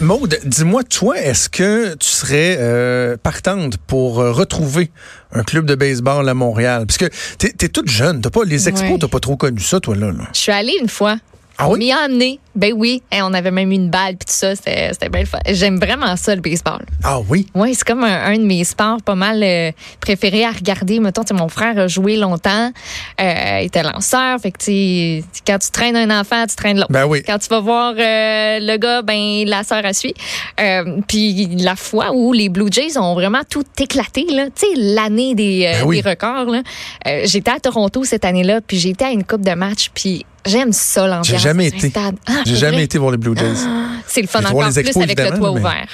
Maude, dis-moi, toi, est-ce que tu serais euh, partante pour euh, retrouver un club de baseball à Montréal? Parce que t'es es toute jeune, t'as pas les expos, Ouais. t'as pas trop connu ça, toi là. là. Je suis allée une fois. Ah oui? M'y a amené. Ben oui. On avait même eu une balle puis tout ça. C'était bien. J'aime vraiment ça, le baseball. Ah oui? Oui, c'est comme un, un de mes sports pas mal euh, préférés à regarder. Mettons, tu sais, mon frère a joué longtemps. Euh, il était lanceur. Fait que, quand tu traînes un enfant, tu traînes l'autre. Ben oui. Quand tu vas voir euh, le gars, ben la sœur a suit. Puis la fois où les Blue Jays ont vraiment tout éclaté, là, tu sais, l'année des, Ben oui. des records, là. J'étais à Toronto cette année-là, puis j'étais à une coupe de match, puis j'aime ça l'ambiance. J'ai jamais été. Ah, J'ai jamais été voir les Blue Jays. C'est le fun encore les plus expos, avec le toit mais- ouvert.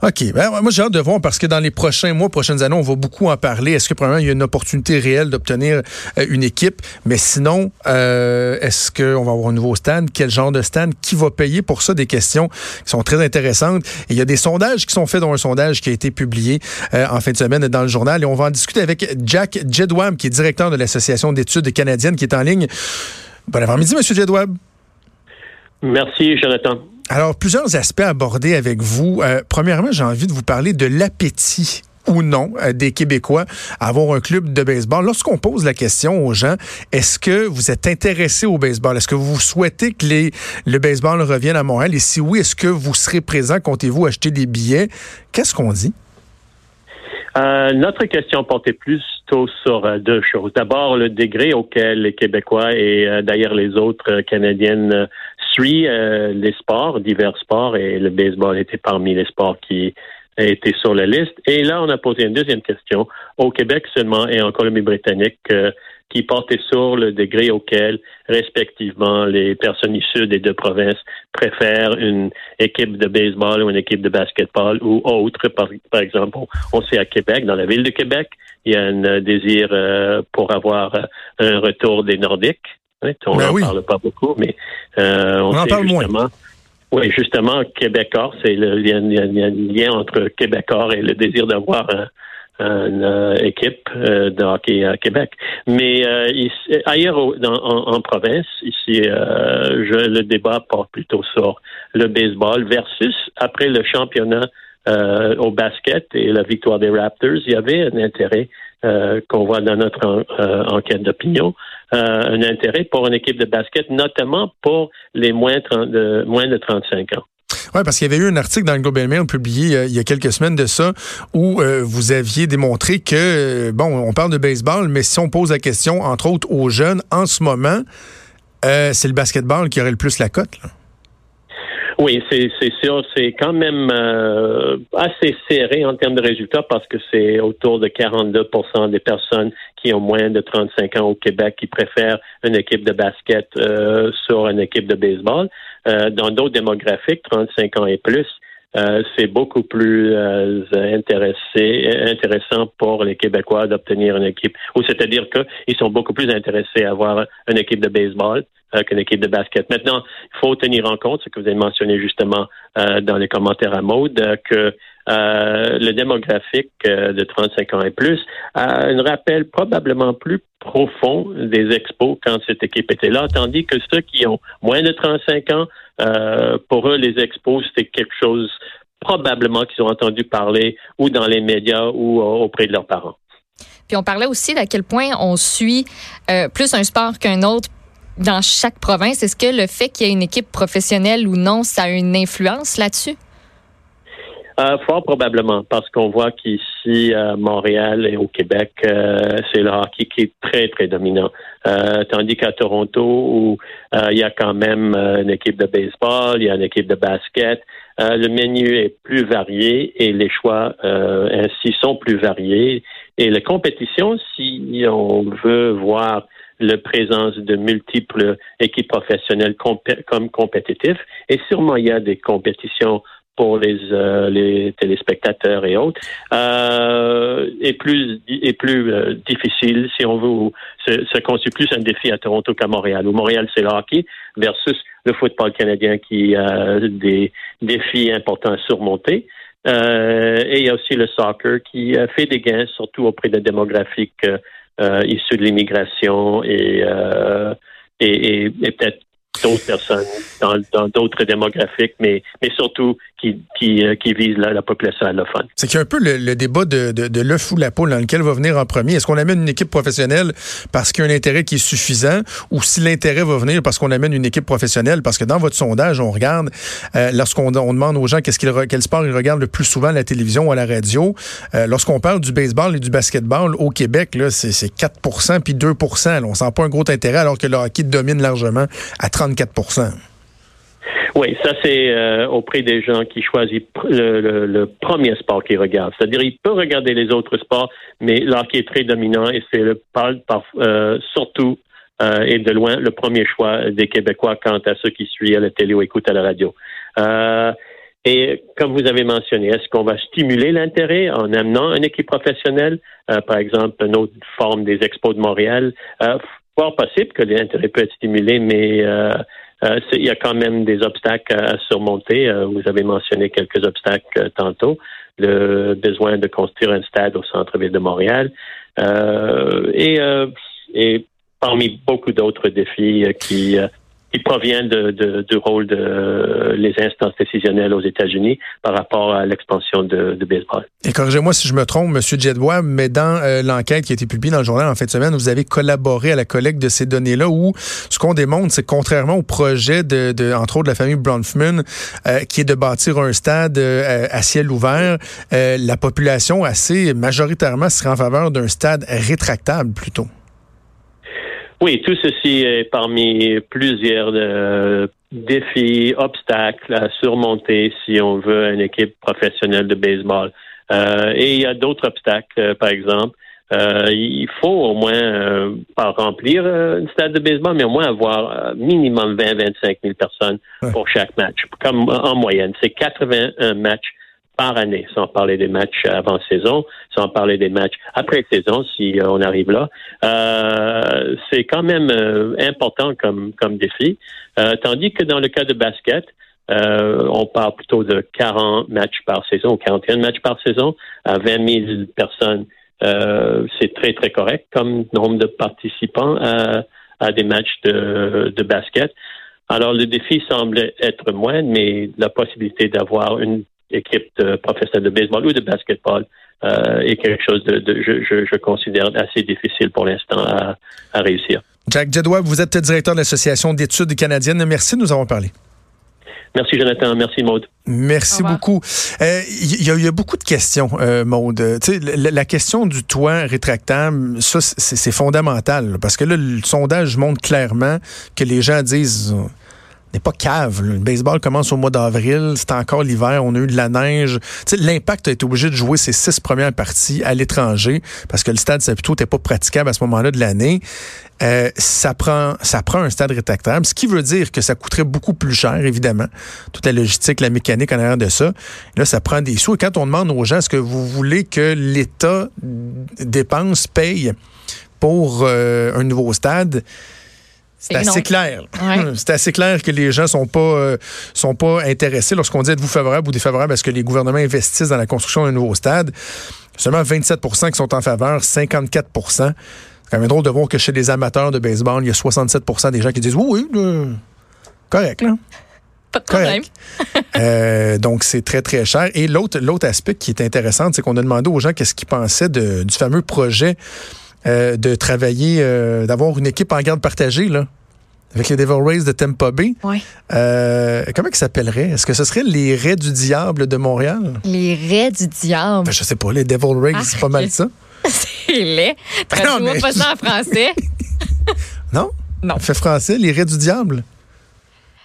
OK. Ben, moi, j'ai hâte de voir parce que dans les prochains mois, prochaines années, on va beaucoup en parler. Est-ce que, premièrement, il y a une opportunité réelle d'obtenir euh, une équipe? Mais sinon, euh, est-ce qu'on va avoir un nouveau stand? Quel genre de stand? Qui va payer pour ça? Des questions qui sont très intéressantes. Et il y a des sondages qui sont faits, dont un sondage qui a été publié euh, en fin de semaine dans le journal. Et on va en discuter avec Jack Jedwab, qui est directeur de l'Association d'études canadiennes, qui est en ligne. Bon avant-midi, M. Jedwab. Merci, Jonathan. Alors, plusieurs aspects abordés avec vous. Euh, premièrement, j'ai envie de vous parler de l'appétit ou non euh, des Québécois à avoir un club de baseball. Lorsqu'on pose la question aux gens, est-ce que vous êtes intéressé au baseball? Est-ce que vous souhaitez que les, le baseball revienne à Montréal? Et si oui, est-ce que vous serez présent? Comptez-vous acheter des billets? Qu'est-ce qu'on dit? Euh, notre question portait sur euh, deux choses. D'abord, le degré auquel les Québécois et euh, d'ailleurs les autres euh, Canadiennes suivent les sports, divers sports, et le baseball était parmi les sports qui étaient sur la liste. Et là, on a posé une deuxième question au Québec seulement et en Colombie-Britannique qui portait sur le degré auquel, respectivement, les personnes issues des deux provinces préfèrent une équipe de baseball ou une équipe de basketball ou autre. Par, par exemple, on, sait à Québec, dans la ville de Québec, il y a un euh, désir euh, pour avoir euh, un retour des Nordiques. On n'en oui. parle pas beaucoup, mais euh, on, On en sait parle moins. justement. Oui, justement, Québécois, c'est le, a un lien entre Québécois et le désir d'avoir un, une euh, équipe euh, de hockey à Québec. Mais euh, ici- ailleurs dans- en, en province, ici, euh, je, le débat porte plutôt sur le baseball versus après le championnat euh, au basket et la victoire des Raptors, il y avait un intérêt euh, qu'on voit dans notre en- enquête d'opinion, un intérêt pour une équipe de basket, notamment pour les moins, 30 de, moins de 35 ans. Oui, parce qu'il y avait eu un article dans le Globe and Mail publié euh, il y a quelques semaines de ça où euh, vous aviez démontré que, euh, bon, on parle de baseball, mais si on pose la question, entre autres, aux jeunes, en ce moment, c'est le basketball qui aurait le plus la cote. là. Oui, c'est sûr, c'est quand même euh, assez serré en termes de résultats parce que c'est autour de 42% des personnes qui ont moins de 35 ans au Québec qui préfèrent une équipe de basket euh, sur une équipe de baseball. Euh, dans d'autres démographiques, 35 ans et plus, euh, c'est beaucoup plus euh, intéressé, intéressant pour les Québécois d'obtenir une équipe. Ou c'est-à-dire qu'ils sont beaucoup plus intéressés à avoir une équipe de baseball euh, qu'une équipe de basket. Maintenant, il faut tenir en compte ce que vous avez mentionné justement euh, dans les commentaires à mode, euh, que euh, le démographique euh, de 35 ans et plus a un rappel probablement plus profond des expos quand cette équipe était là, tandis que ceux qui ont moins de 35 ans, euh, pour eux, les expos, c'était quelque chose probablement qu'ils ont entendu parler ou dans les médias ou auprès de leurs parents. Puis on parlait aussi d'à quel point on suit plus un sport qu'un autre dans chaque province. Est-ce que le fait qu'il y ait une équipe professionnelle ou non, ça a une influence là-dessus? Euh, fort probablement, parce qu'on voit qu'ici, à Montréal et au Québec, euh, c'est le hockey qui est très, très dominant. Euh, tandis qu'à Toronto, où euh, il y a quand même euh, une équipe de baseball, il y a une équipe de basket, euh, le menu est plus varié et les choix ainsi sont plus variés. Et la compétition, si on veut voir la présence de multiples équipes professionnelles comme compétitifs. Et sûrement, il y a des compétitions pour les, euh, les téléspectateurs et autres, euh, est plus est plus euh, difficile si on veut se, constitue plus un défi à Toronto qu'à Montréal. Où Montréal c'est le hockey versus le football canadien qui a des défis importants à surmonter. Euh, et il y a aussi le soccer qui fait des gains, surtout auprès des démographiques issus de l'immigration et, et, et peut-être d'autres personnes dans d'autres démographiques, mais, mais surtout qui, qui, euh, qui visent la, population allophone. C'est qu'il y a un peu le, débat de, de, de l'œuf ou la poule dans lequel va venir en premier. Est-ce qu'on amène une équipe professionnelle parce qu'il y a un intérêt qui est suffisant ou si l'intérêt va venir parce qu'on amène une équipe professionnelle? Parce que dans votre sondage, on regarde, euh, lorsqu'on on demande aux gens qu'est-ce qu'ils, quel sport ils regardent le plus souvent à la télévision ou à la radio, euh, lorsqu'on parle du baseball et du basketball au Québec, là, c'est, c'est 4 puis 2 là, On sent pas un gros intérêt alors que le hockey domine largement à 34 oui, ça c'est euh, auprès des gens qui choisissent le, premier sport qu'ils regardent. C'est-à-dire, ils peuvent regarder les autres sports, mais l'hockey est très dominant et c'est le euh, surtout euh, et de loin le premier choix des Québécois quant à ceux qui suivent à la télé ou écoutent à la radio. et comme vous avez mentionné, est-ce qu'on va stimuler l'intérêt en amenant une équipe professionnelle, par exemple une autre forme des Expos de Montréal? Possible que l'intérêt peut être stimulé, mais euh, il y a quand même des obstacles à surmonter. Euh, vous avez mentionné quelques obstacles euh, tantôt. Le besoin de construire un stade au centre-ville de Montréal. et parmi beaucoup d'autres défis qui qui provient de, de, du rôle de les instances décisionnelles aux États-Unis par rapport à l'expansion de, de, baseball. Et corrigez-moi si je me trompe, M. Jedwa, mais dans euh, l'enquête qui a été publiée dans le journal en fin de semaine, vous avez collaboré à la collecte de ces données-là où ce qu'on démontre, c'est contrairement au projet de, de, entre autres, de la famille Bronfman, euh, qui est de bâtir un stade euh, à ciel ouvert, la population assez majoritairement serait en faveur d'un stade rétractable plutôt. Oui, tout ceci est parmi plusieurs euh, défis, obstacles à surmonter si on veut une équipe professionnelle de baseball. Euh, et il y a d'autres obstacles, euh, par exemple. il faut au moins pas remplir un stade de baseball, mais au moins avoir minimum 20-25 000 personnes pour chaque match, comme en moyenne. C'est 81 matchs par année, sans parler des matchs avant saison, sans parler des matchs après saison, si euh, on arrive là. Euh, c'est quand même euh, important comme, comme défi. tandis que dans le cas de basket, on parle plutôt de 40 matchs par saison, 41 matchs par saison, à 20 000 personnes. c'est très, très correct comme nombre de participants à, à des matchs de, de basket. Alors, le défi semble être moins, mais la possibilité d'avoir une équipe de professionnels de baseball ou de basketball euh, est quelque chose de, je, considère assez difficile pour l'instant à, réussir. Jack Jedwab, vous êtes directeur de l'Association d'études canadiennes. Merci de nous avoir parlé. Merci Jonathan, merci Maude. Merci beaucoup. Il euh, y, a beaucoup de questions, euh, Maude. La, la, question du toit rétractable, ça c'est fondamental parce que là, le sondage montre clairement que les gens disent n'est pas cave. Le baseball commence au mois d'avril, c'est encore l'hiver, on a eu de la neige. L'impact a été obligé de jouer ses six premières parties à l'étranger parce que le stade Saputo n'était pas praticable à ce moment-là de l'année. Euh, ça prend ça prend un stade rétractable, ce qui veut dire que ça coûterait beaucoup plus cher, évidemment. Toute la logistique, la mécanique en arrière de ça. Là, ça prend des sous. Et quand on demande aux gens, est-ce que vous voulez que l'État dépense, paye pour euh, un nouveau stade? C'est assez clair. C'est assez clair que les gens sont pas euh, sont pas intéressés lorsqu'on dit êtes-vous favorable ou défavorable à ce que les gouvernements investissent dans la construction d'un nouveau stade. Seulement 27% qui sont en faveur, 54% C'est quand même drôle de voir que chez les amateurs de baseball, il y a 67% des gens qui disent oui, oui, correct là. Pas de problème. Euh, donc, c'est très, très cher. Et l'autre, l'autre aspect qui est intéressant, c'est qu'on a demandé aux gens qu'est-ce qu'ils pensaient du fameux projet euh, de travailler, euh, d'avoir une équipe en garde partagée, là. Avec les Devil Rays de Tampa Bay. Oui. Euh, comment ils s'appelleraient? Est-ce que ce serait les Raies du Diable de Montréal? Les Raies du Diable. Ben, je sais pas, les Devil Rays, c'est pas mal ça. c'est laid. Traduis-moi mais... pas ça en français. non? Non. Fait français, les Raies du Diable.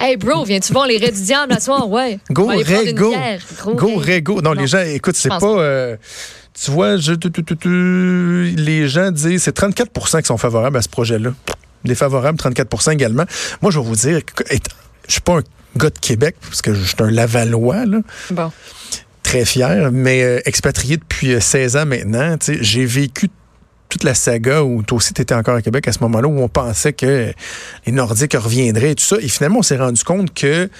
Hey bro, viens-tu voir les raies du diable la soir? Ouais. Go, une go. bière. Go, go. Non, Non. les gens, écoute, c'est pas. pas. euh, tu vois, je, tu, tu, tu, tu, les gens disent c'est 34% qui sont favorables à ce projet-là. Défavorables, 34% également. Moi, je vais vous dire, je suis pas un gars de Québec, parce que je suis un Lavallois, là, Bon. très fier, mais euh, expatrié depuis euh, 16 ans maintenant, j'ai vécu toute la saga où toi aussi tu étais encore à Québec à ce moment-là, où on pensait que les Nordiques reviendraient et tout ça. Et finalement, on s'est rendu compte que, tu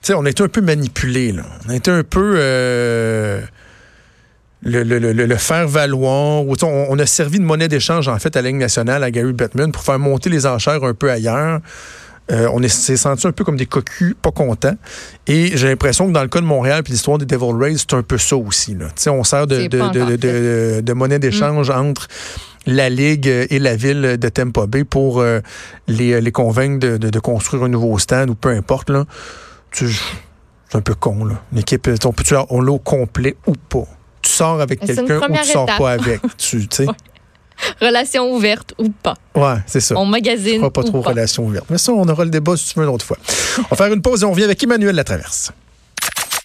sais, on a été un peu manipulé, là. On a été un peu... euh, le, le, le, le faire valoir. On, on a servi de monnaie d'échange, en fait, à la Ligue nationale, à Gary Bettman, pour faire monter les enchères un peu ailleurs. Euh, on est- s'est senti un peu comme des cocus pas contents. Et j'ai l'impression que dans le cas de Montréal puis l'histoire des Devil Rays, c'est un peu ça aussi. Là. Tu sais, On sert de, monnaie d'échange entre la Ligue et la ville de Tampa Bay pour euh, les, les convaincre de, de- de construire un nouveau stade ou peu importe. Là. Tu- C'est un peu con. Là. L'équipe, on peut on l'a au complet ou pas? Tu sors avec quelqu'un ou tu sors étape. pas avec. tu sais. Relation ouverte ou pas. Ouais, c'est ça. On magazine fera pas ou trop pas. relation ouverte. Mais ça, on aura le débat si tu veux une autre fois. On va faire une pause et on revient avec Emmanuel Latraverse.